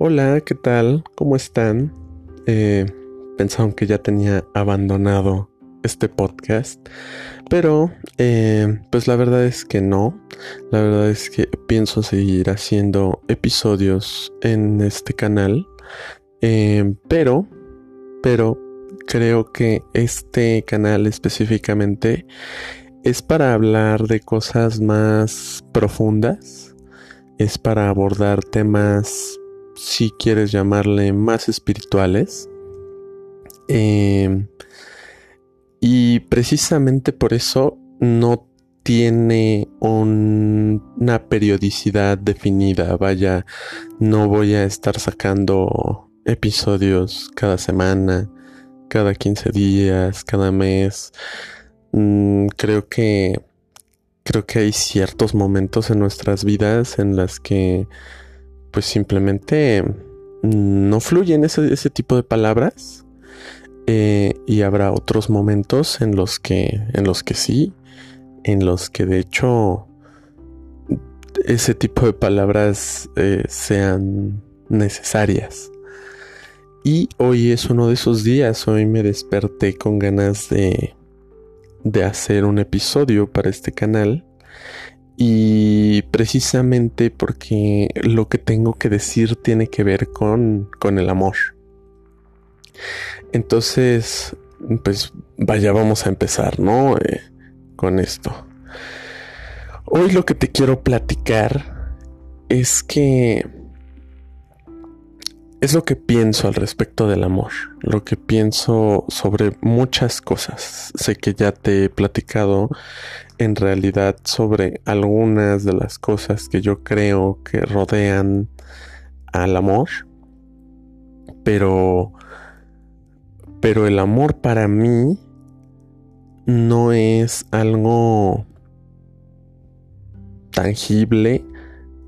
Hola, ¿qué tal? ¿Cómo están? Eh, pensaron que ya tenía abandonado este podcast, pero eh, pues la verdad es que no. La verdad es que pienso seguir haciendo episodios en este canal, eh, pero, pero creo que este canal específicamente es para hablar de cosas más profundas, es para abordar temas si quieres llamarle más espirituales. Em, y precisamente por eso no tiene una periodicidad definida. Vaya, no voy a estar sacando episodios cada semana, cada 15 días, cada mes. Mm, creo que creo que hay ciertos momentos en nuestras vidas en las que pues simplemente no fluyen ese, ese tipo de palabras. Eh, y habrá otros momentos en los que, en los que sí, en los que de hecho ese tipo de palabras eh, sean necesarias. Y hoy es uno de esos días, hoy me desperté con ganas de, de hacer un episodio para este canal y precisamente porque lo que tengo que decir tiene que ver con, con el amor. Entonces, pues vaya, vamos a empezar, ¿no? Eh, con esto. Hoy lo que te quiero platicar es que es lo que pienso al respecto del amor, lo que pienso sobre muchas cosas. Sé que ya te he platicado en realidad sobre algunas de las cosas que yo creo que rodean al amor, pero pero el amor para mí no es algo tangible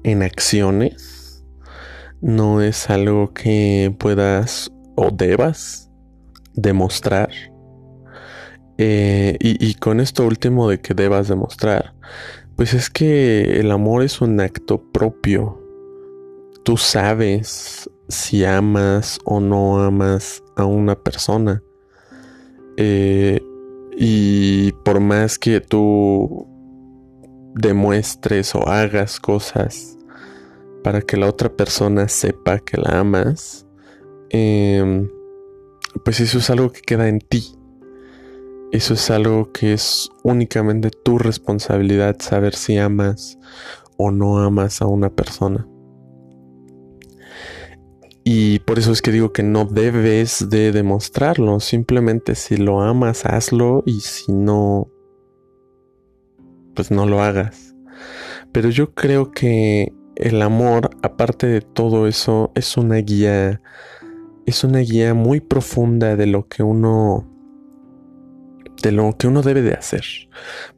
en acciones, no es algo que puedas o debas demostrar eh, y, con esto último de que debas demostrar, pues es que el amor es un acto propio. Tú sabes si amas o no amas a una persona. Eh, y por más que tú demuestres o hagas cosas para que la otra persona sepa que la amas, em, pues eso es algo que queda en ti. Eso es algo que es únicamente tu responsabilidad saber si amas o no amas a una persona. Y por eso es que digo que no debes de demostrarlo. Simplemente si lo amas, hazlo y si no, pues no lo hagas. Pero yo creo que el amor, aparte de todo eso, es una guía, es una guía muy profunda de lo que uno de lo que uno debe de hacer.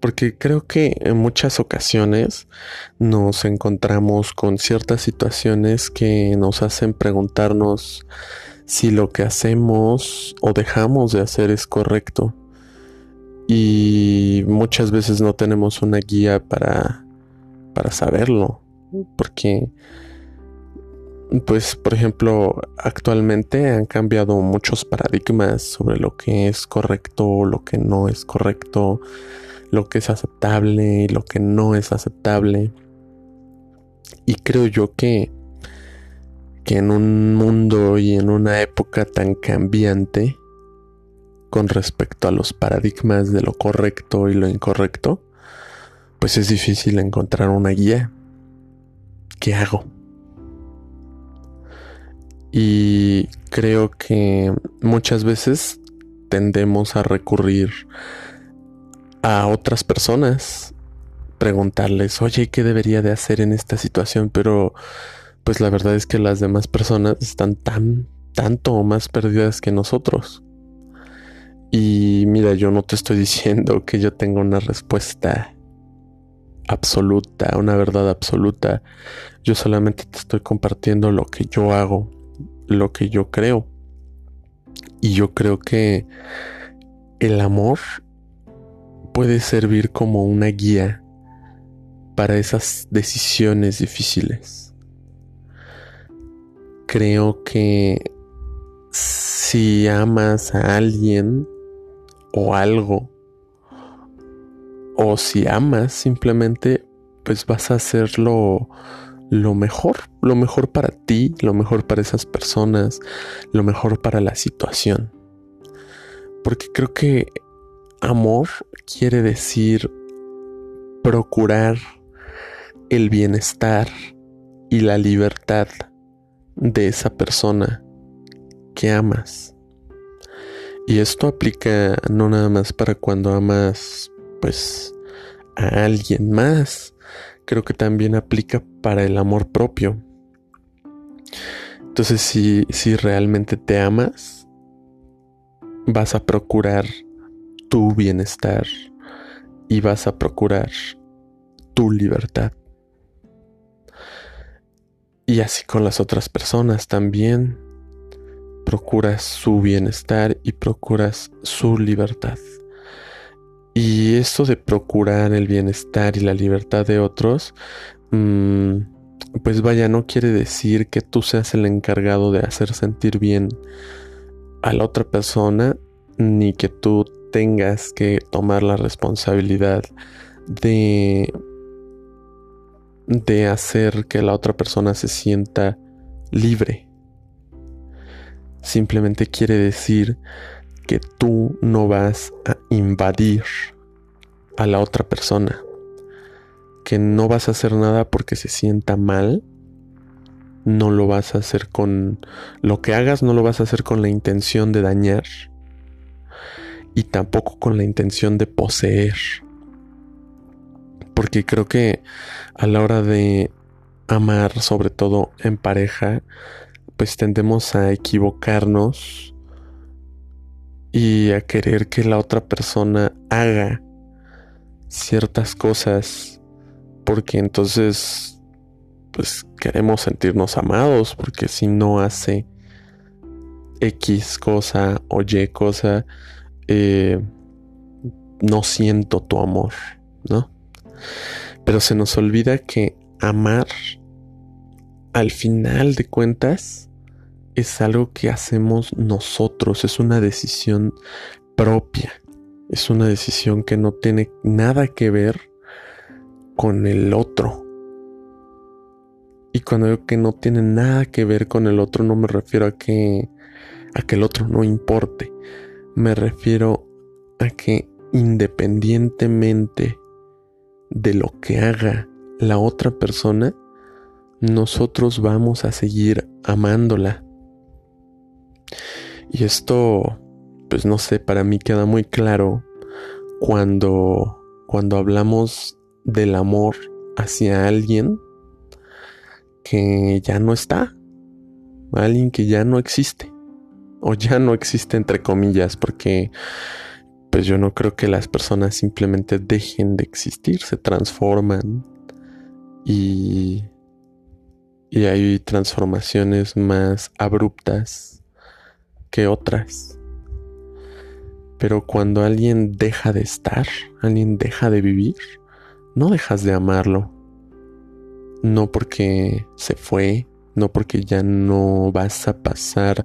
Porque creo que en muchas ocasiones nos encontramos con ciertas situaciones que nos hacen preguntarnos si lo que hacemos o dejamos de hacer es correcto. Y muchas veces no tenemos una guía para, para saberlo. Porque pues por ejemplo, actualmente han cambiado muchos paradigmas sobre lo que es correcto, lo que no es correcto, lo que es aceptable y lo que no es aceptable. Y creo yo que, que en un mundo y en una época tan cambiante con respecto a los paradigmas de lo correcto y lo incorrecto, pues es difícil encontrar una guía. ¿Qué hago? Y creo que muchas veces tendemos a recurrir a otras personas, preguntarles, oye, ¿qué debería de hacer en esta situación? Pero pues la verdad es que las demás personas están tan, tanto más perdidas que nosotros. Y mira, yo no te estoy diciendo que yo tenga una respuesta absoluta, una verdad absoluta. Yo solamente te estoy compartiendo lo que yo hago lo que yo creo. Y yo creo que el amor puede servir como una guía para esas decisiones difíciles. creo que si amas a alguien o algo, o si amas simplemente, pues vas a hacerlo lo mejor, lo mejor para ti, lo mejor para esas personas, lo mejor para la situación. Porque creo que amor quiere decir procurar el bienestar y la libertad de esa persona que amas. Y esto aplica no nada más para cuando amas pues a alguien más, creo que también aplica para el amor propio. Entonces si, si realmente te amas, vas a procurar tu bienestar y vas a procurar tu libertad. Y así con las otras personas también. Procuras su bienestar y procuras su libertad. Y esto de procurar el bienestar y la libertad de otros, mm, pues vaya, no quiere decir que tú seas el encargado de hacer sentir bien a la otra persona, ni que tú tengas que tomar la responsabilidad de de hacer que la otra persona se sienta libre. Simplemente quiere decir que tú no vas a invadir a la otra persona. Que no vas a hacer nada porque se sienta mal. No lo vas a hacer con... Lo que hagas no lo vas a hacer con la intención de dañar. Y tampoco con la intención de poseer. Porque creo que a la hora de amar, sobre todo en pareja, pues tendemos a equivocarnos y a querer que la otra persona haga ciertas cosas porque entonces pues queremos sentirnos amados porque si no hace X cosa o Y cosa eh, no siento tu amor, ¿no? Pero se nos olvida que amar al final de cuentas es algo que hacemos nosotros, es una decisión propia, es una decisión que no tiene nada que ver con el otro. Y cuando digo que no tiene nada que ver con el otro, no me refiero a que a que el otro no importe. Me refiero a que independientemente de lo que haga la otra persona, nosotros vamos a seguir amándola. Y esto, pues no sé, para mí queda muy claro cuando, cuando hablamos del amor hacia alguien que ya no está, alguien que ya no existe, o ya no existe entre comillas, porque pues yo no creo que las personas simplemente dejen de existir, se transforman y, y hay transformaciones más abruptas que otras. Pero cuando alguien deja de estar, alguien deja de vivir, no dejas de amarlo. No porque se fue, no porque ya no vas a pasar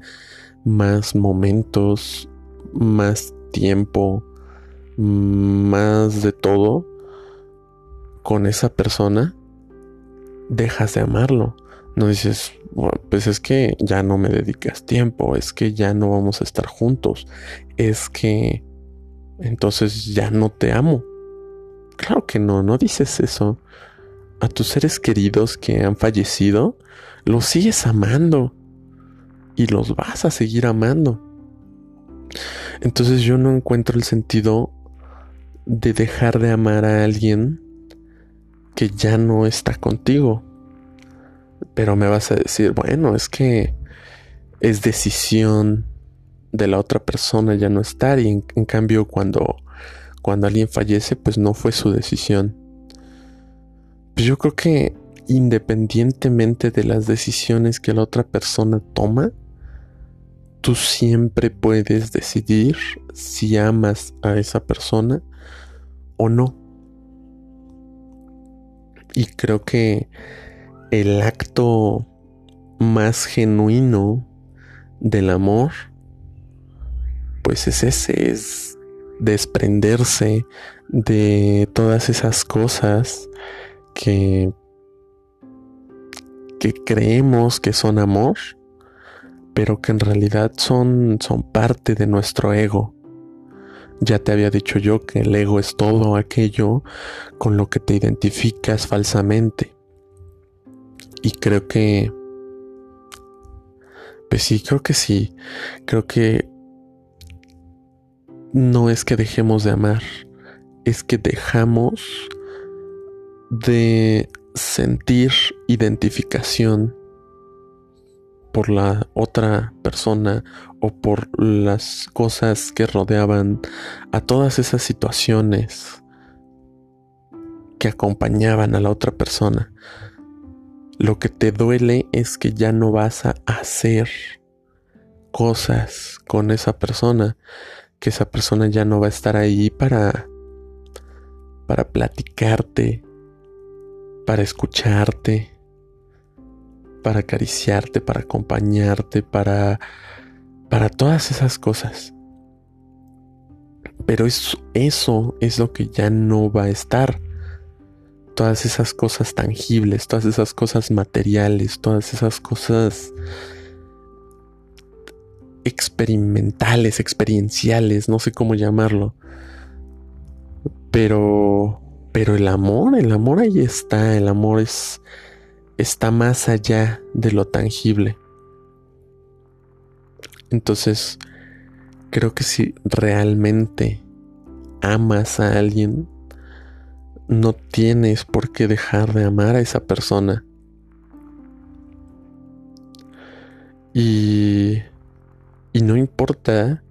más momentos, más tiempo, más de todo con esa persona, dejas de amarlo. No dices, pues es que ya no me dedicas tiempo, es que ya no vamos a estar juntos, es que entonces ya no te amo. Claro que no, no dices eso. A tus seres queridos que han fallecido, los sigues amando y los vas a seguir amando. Entonces yo no encuentro el sentido de dejar de amar a alguien que ya no está contigo. Pero me vas a decir, bueno, es que es decisión de la otra persona ya no estar y en, cambio cuando, cuando alguien fallece pues no fue su decisión. Pues yo creo que independientemente de las decisiones que la otra persona toma, tú siempre puedes decidir si amas a esa persona o no. Y creo que el acto más genuino del amor, pues es ese, es desprenderse de todas esas cosas que, que creemos que son amor, pero que en realidad son, son parte de nuestro ego. Ya te había dicho yo que el ego es todo aquello con lo que te identificas falsamente. Y creo que... Pues sí, creo que sí. Creo que no es que dejemos de amar, es que dejamos de sentir identificación por la otra persona o por las cosas que rodeaban a todas esas situaciones que acompañaban a la otra persona. Lo que te duele es que ya no vas a hacer cosas con esa persona, que esa persona ya no va a estar ahí para para platicarte, para escucharte, para acariciarte, para acompañarte, para para todas esas cosas. Pero eso, eso es lo que ya no va a estar todas esas cosas tangibles, todas esas cosas materiales, todas esas cosas experimentales, experienciales, no sé cómo llamarlo. Pero pero el amor, el amor ahí está, el amor es está más allá de lo tangible. Entonces, creo que si realmente amas a alguien, no tienes por qué dejar de amar a esa persona. Y, y no importa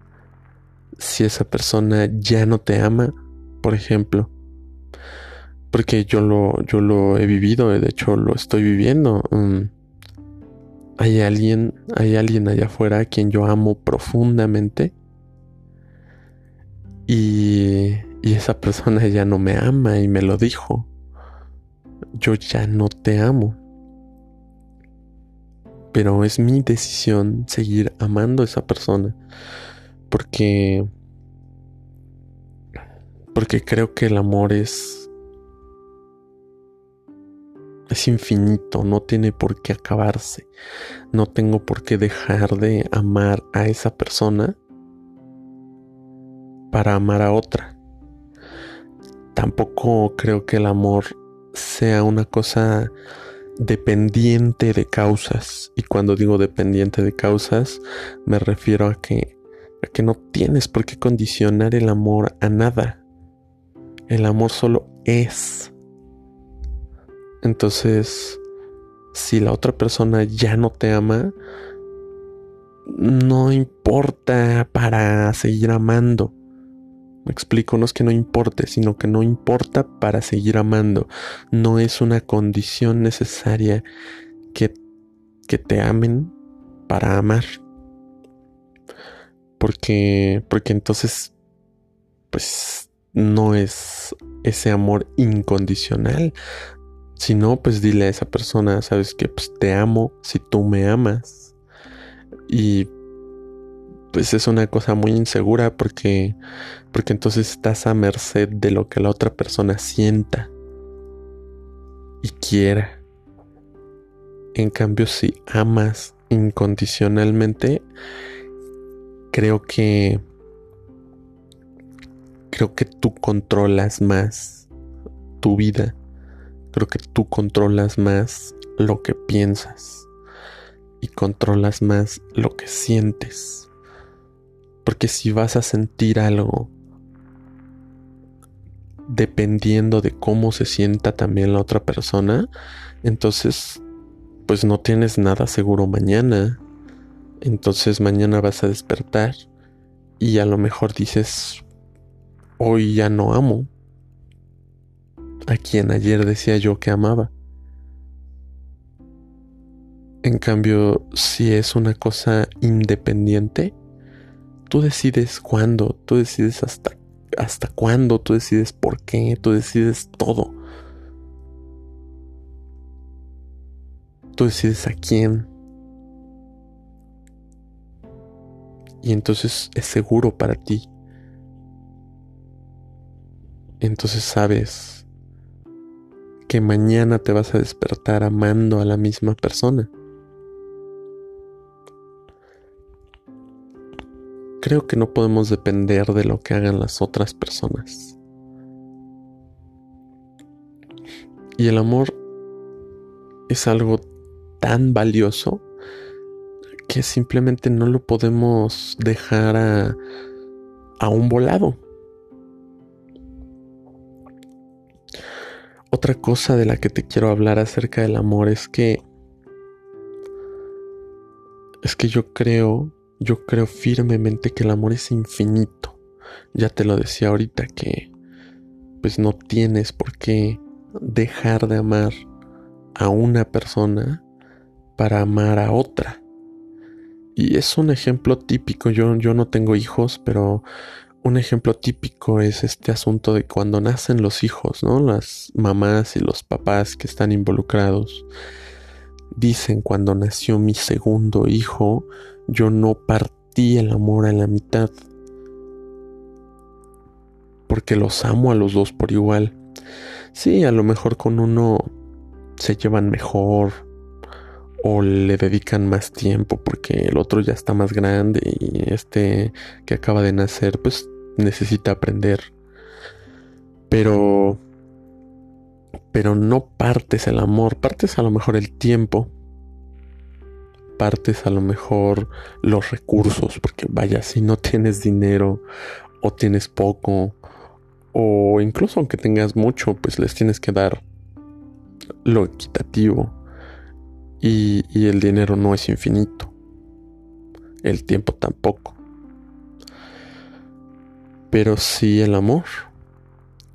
si esa persona ya no te ama, por ejemplo. Porque yo lo, yo lo he vivido, de hecho lo estoy viviendo. Mm, hay alguien, hay alguien allá afuera a quien yo amo profundamente. Y y esa persona ya no me ama y me lo dijo. Yo ya no te amo. Pero es mi decisión seguir amando a esa persona. Porque... Porque creo que el amor es... Es infinito, no tiene por qué acabarse. No tengo por qué dejar de amar a esa persona para amar a otra tampoco creo que el amor sea una cosa dependiente de causas. Y cuando digo dependiente de causas, me refiero a que, a que no tienes por qué condicionar el amor a nada. El amor solo es. Entonces, si la otra persona ya no te ama, no importa para seguir amando. Me explico, no es que no importe, sino que no importa para seguir amando. No es una condición necesaria que, que te amen para amar. Porque, porque entonces, pues no es ese amor incondicional. Si no, pues dile a esa persona, sabes que pues te amo si tú me amas. Y pues es una cosa muy insegura porque porque entonces estás a merced de lo que la otra persona sienta y quiera. En cambio, si amas incondicionalmente, creo que creo que tú controlas más tu vida. Creo que tú controlas más lo que piensas y controlas más lo que sientes. Porque si vas a sentir algo dependiendo de cómo se sienta también la otra persona, entonces pues no tienes nada seguro mañana. Entonces mañana vas a despertar y a lo mejor dices, hoy ya no amo a quien ayer decía yo que amaba. En cambio, si es una cosa independiente, Tú decides cuándo, tú decides hasta, hasta cuándo, tú decides por qué, tú decides todo. Tú decides a quién. Y entonces es seguro para ti. Entonces sabes que mañana te vas a despertar amando a la misma persona. Creo que no podemos depender de lo que hagan las otras personas. Y el amor es algo tan valioso que simplemente no lo podemos dejar a, a un volado. Otra cosa de la que te quiero hablar acerca del amor es que es que yo creo, yo creo firmemente que el amor es infinito. Ya te lo decía ahorita que pues no tienes por qué dejar de amar a una persona para amar a otra. Y es un ejemplo típico, yo, yo no tengo hijos, pero un ejemplo típico es este asunto de cuando nacen los hijos, ¿no? Las mamás y los papás que están involucrados dicen cuando nació mi segundo hijo, yo no partí el amor a la mitad. Porque los amo a los dos por igual. Sí, a lo mejor con uno se llevan mejor o le dedican más tiempo porque el otro ya está más grande y este que acaba de nacer pues necesita aprender. Pero pero no partes el amor, partes a lo mejor el tiempo, partes a lo mejor los recursos, porque vaya, si no tienes dinero o tienes poco o incluso aunque tengas mucho, pues les tienes que dar lo equitativo. Y, y el dinero no es infinito. El tiempo tampoco. Pero sí el amor.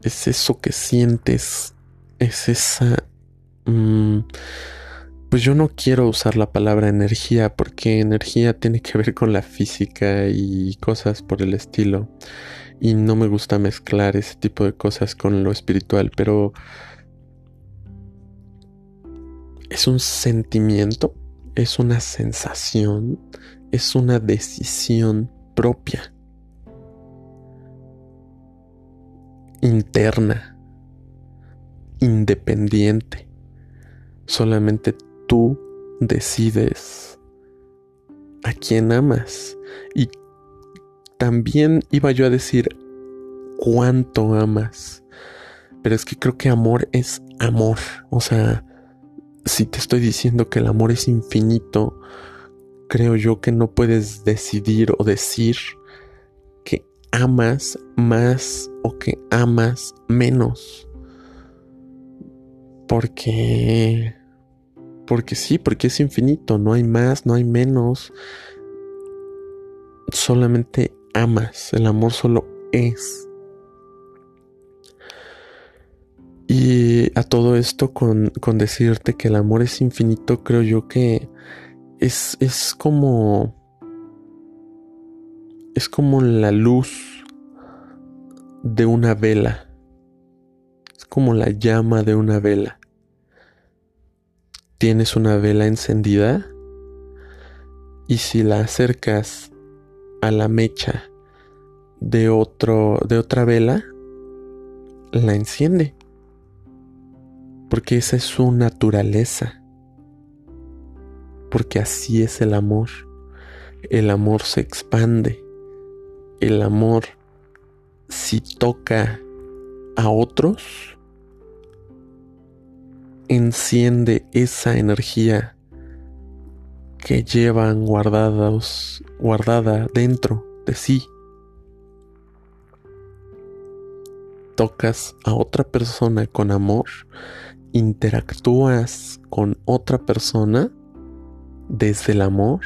Es eso que sientes. Es esa... Mm, pues yo no quiero usar la palabra energía porque energía tiene que ver con la física y cosas por el estilo y no me gusta mezclar ese tipo de cosas con lo espiritual, pero es un sentimiento, es una sensación, es una decisión propia, interna, independiente. Solamente tú decides a quién amas y también iba yo a decir cuánto amas. Pero es que creo que amor es amor. O sea, si te estoy diciendo que el amor es infinito, creo yo que no puedes decidir o decir que amas más o que amas menos. Porque... Porque sí, porque es infinito, no hay más, no hay menos. Solamente amas, el amor solo es. Y a todo esto con, con, decirte que el amor es infinito, creo yo que es, es como... Es como la luz de una vela. Es como la llama de una vela. Tienes una vela encendida y si la acercas a la mecha de otro de otra vela la enciende. Porque esa es su naturaleza. Porque así es el amor. El amor se expande. El amor si toca a otros enciende esa energía que llevan guardados, guardada dentro de sí. Tocas a otra persona con amor, interactúas con otra persona desde el amor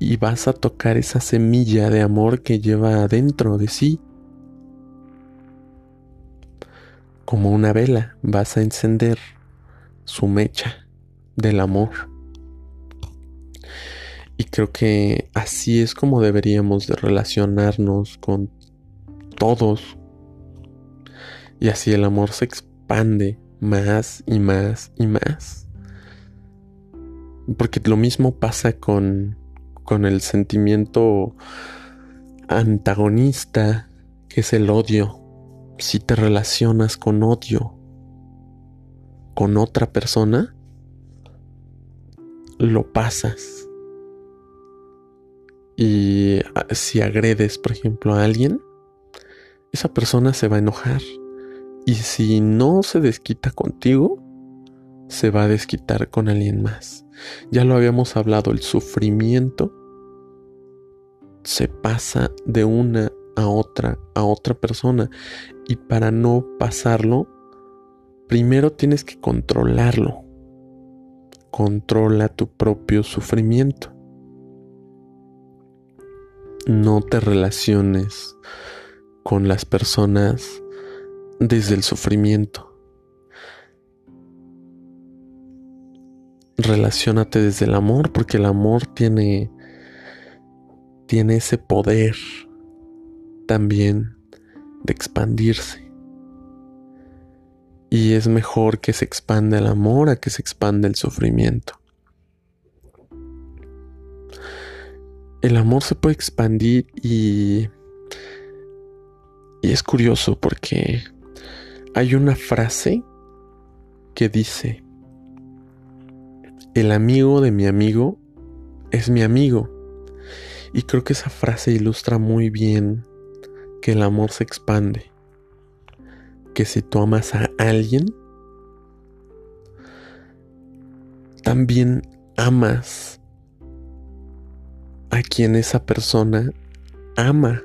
y vas a tocar esa semilla de amor que lleva adentro de sí. Como una vela vas a encender su mecha del amor. Y creo que así es como deberíamos de relacionarnos con todos. Y así el amor se expande más y más y más. Porque lo mismo pasa con, con el sentimiento antagonista que es el odio. Si te relacionas con odio con otra persona, lo pasas. Y ah, si agredes, por ejemplo, a alguien, esa persona se va a enojar. Y si no se desquita contigo, se va a desquitar con alguien más. Ya lo habíamos hablado, el sufrimiento se pasa de una a otra, a otra persona. Y para no pasarlo, primero tienes que controlarlo. Controla tu propio sufrimiento. No te relaciones con las personas desde el sufrimiento. Relaciónate desde el amor porque el amor tiene tiene ese poder también de expandirse. Y es mejor que se expanda el amor a que se expanda el sufrimiento. El amor se puede expandir y... Y es curioso porque hay una frase que dice, el amigo de mi amigo es mi amigo. Y creo que esa frase ilustra muy bien que el amor se expande. Que si tú amas a alguien, también amas a quien esa persona ama.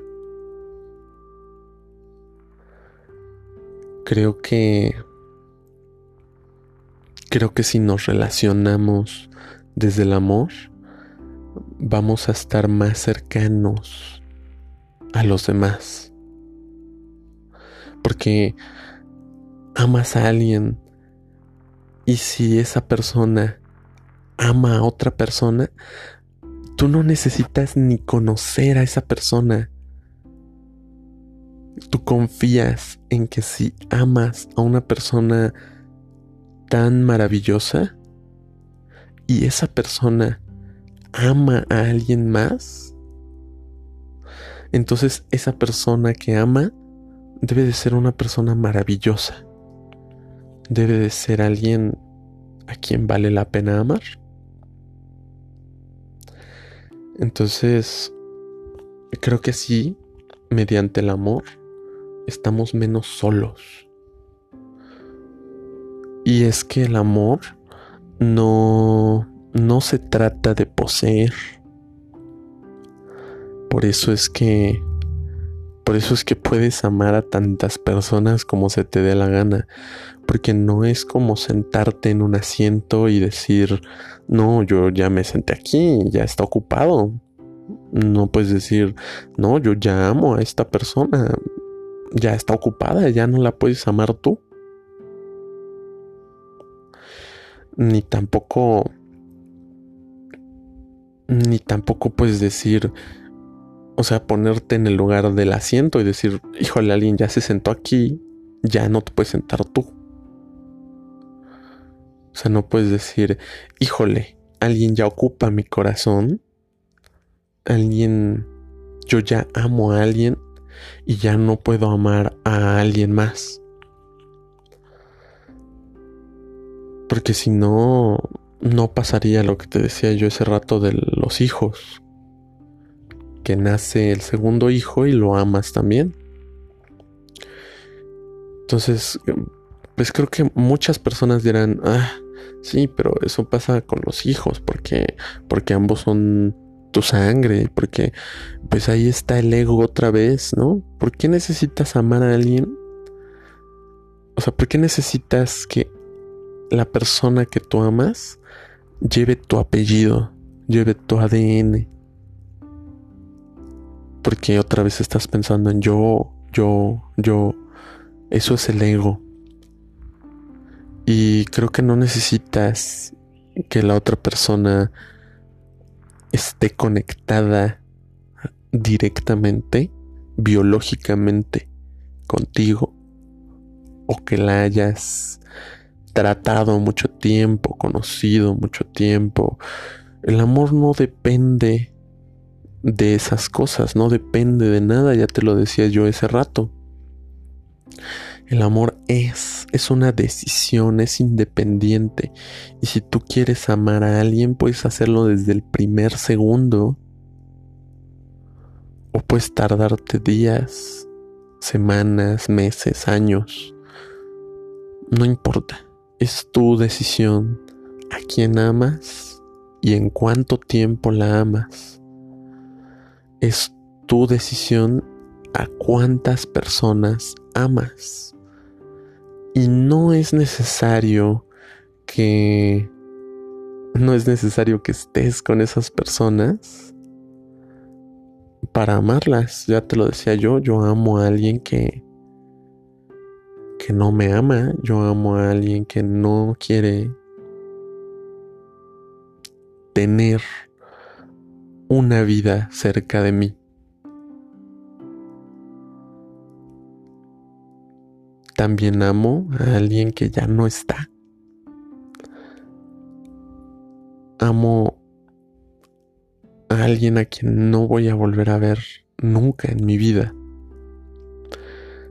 Creo que creo que si nos relacionamos desde el amor, vamos a estar más cercanos a los demás. Porque amas a alguien y si esa persona ama a otra persona, tú no necesitas ni conocer a esa persona. Tú confías en que si amas a una persona tan maravillosa y esa persona ama a alguien más, entonces esa persona que ama debe de ser una persona maravillosa. Debe de ser alguien a quien vale la pena amar. Entonces, creo que sí, mediante el amor, estamos menos solos. Y es que el amor no no se trata de poseer. Por eso es que por eso es que puedes amar a tantas personas como se te dé la gana, porque no es como sentarte en un asiento y decir, "No, yo ya me senté aquí, ya está ocupado." No puedes decir, "No, yo ya amo a esta persona, ya está ocupada, ya no la puedes amar tú." Ni tampoco ni tampoco puedes decir, o sea, ponerte en el lugar del asiento y decir, híjole, alguien ya se sentó aquí, ya no te puedes sentar tú. O sea, no puedes decir, híjole, alguien ya ocupa mi corazón, alguien, yo ya amo a alguien y ya no puedo amar a alguien más. Porque si no, no pasaría lo que te decía yo ese rato de los hijos. Que nace el segundo hijo y lo amas también. Entonces, pues creo que muchas personas dirán, ah, sí, pero eso pasa con los hijos, porque, porque ambos son tu sangre, porque pues ahí está el ego otra vez, ¿no? ¿Por qué necesitas amar a alguien? O sea, ¿por qué necesitas que la persona que tú amas lleve tu apellido, lleve tu ADN. Porque otra vez estás pensando en yo, yo, yo. Eso es el ego. Y creo que no necesitas que la otra persona esté conectada directamente, biológicamente, contigo, o que la hayas tratado mucho tiempo, conocido mucho tiempo. El amor no depende de esas cosas, no depende de nada, ya te lo decía yo ese rato. El amor es, es una decisión, es independiente. Y si tú quieres amar a alguien, puedes hacerlo desde el primer segundo. O puedes tardarte días, semanas, meses, años. No importa. Es tu decisión a quién amas y en cuánto tiempo la amas. Es tu decisión a cuántas personas amas. Y no es necesario que... No es necesario que estés con esas personas para amarlas. Ya te lo decía yo, yo amo a alguien que que no me ama, yo amo a alguien que no quiere tener una vida cerca de mí. También amo a alguien que ya no está. Amo a alguien a quien no voy a volver a ver nunca en mi vida.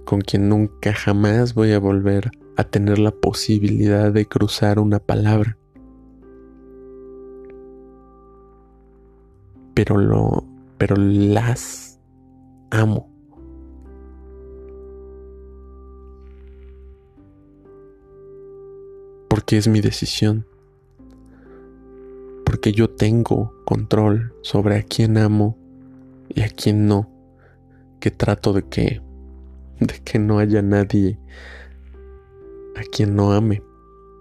Con quien nunca jamás voy a volver a tener la posibilidad de cruzar una palabra. Pero lo pero las amo. porque es mi decisión, porque yo tengo control sobre a quién amo y a quién no, que trato de que de que no haya nadie a quien no ame.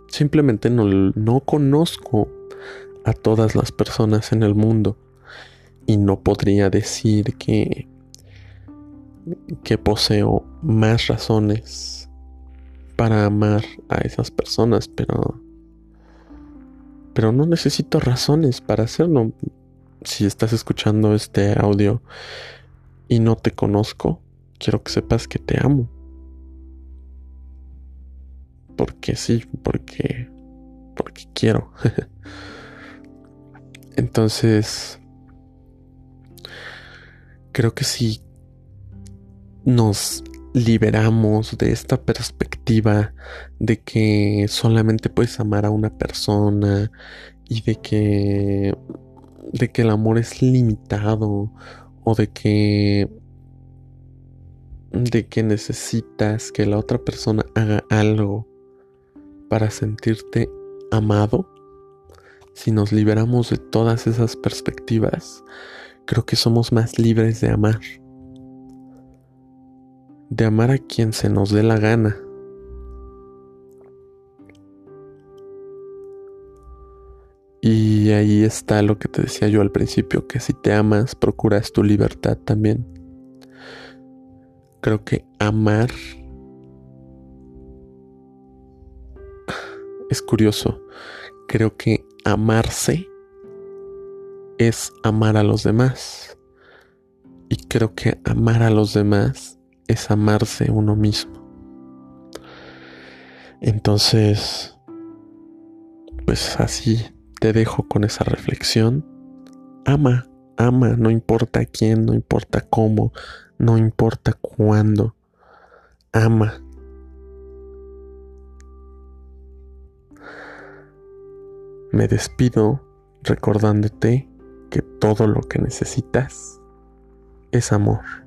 Simplemente no, no conozco a todas las personas en el mundo y no podría decir que que poseo más razones para amar a esas personas, pero pero no necesito razones para hacerlo. Si estás escuchando este audio y no te conozco, quiero que sepas que te amo. Porque sí, porque porque quiero. Entonces creo que si nos liberamos de esta perspectiva de que solamente puedes amar a una persona y de que de que el amor es limitado o de que de que necesitas que la otra persona haga algo para sentirte amado. Si nos liberamos de todas esas perspectivas, creo que somos más libres de amar de amar a quien se nos dé la gana. Y ahí está lo que te decía yo al principio, que si te amas, procuras tu libertad también. Creo que amar es curioso. Creo que amarse es amar a los demás. Y creo que amar a los demás es amarse uno mismo. Entonces, pues así te dejo con esa reflexión. Ama, ama, no importa quién, no importa cómo, no importa cuándo. Ama. Me despido recordándote que todo lo que necesitas es amor.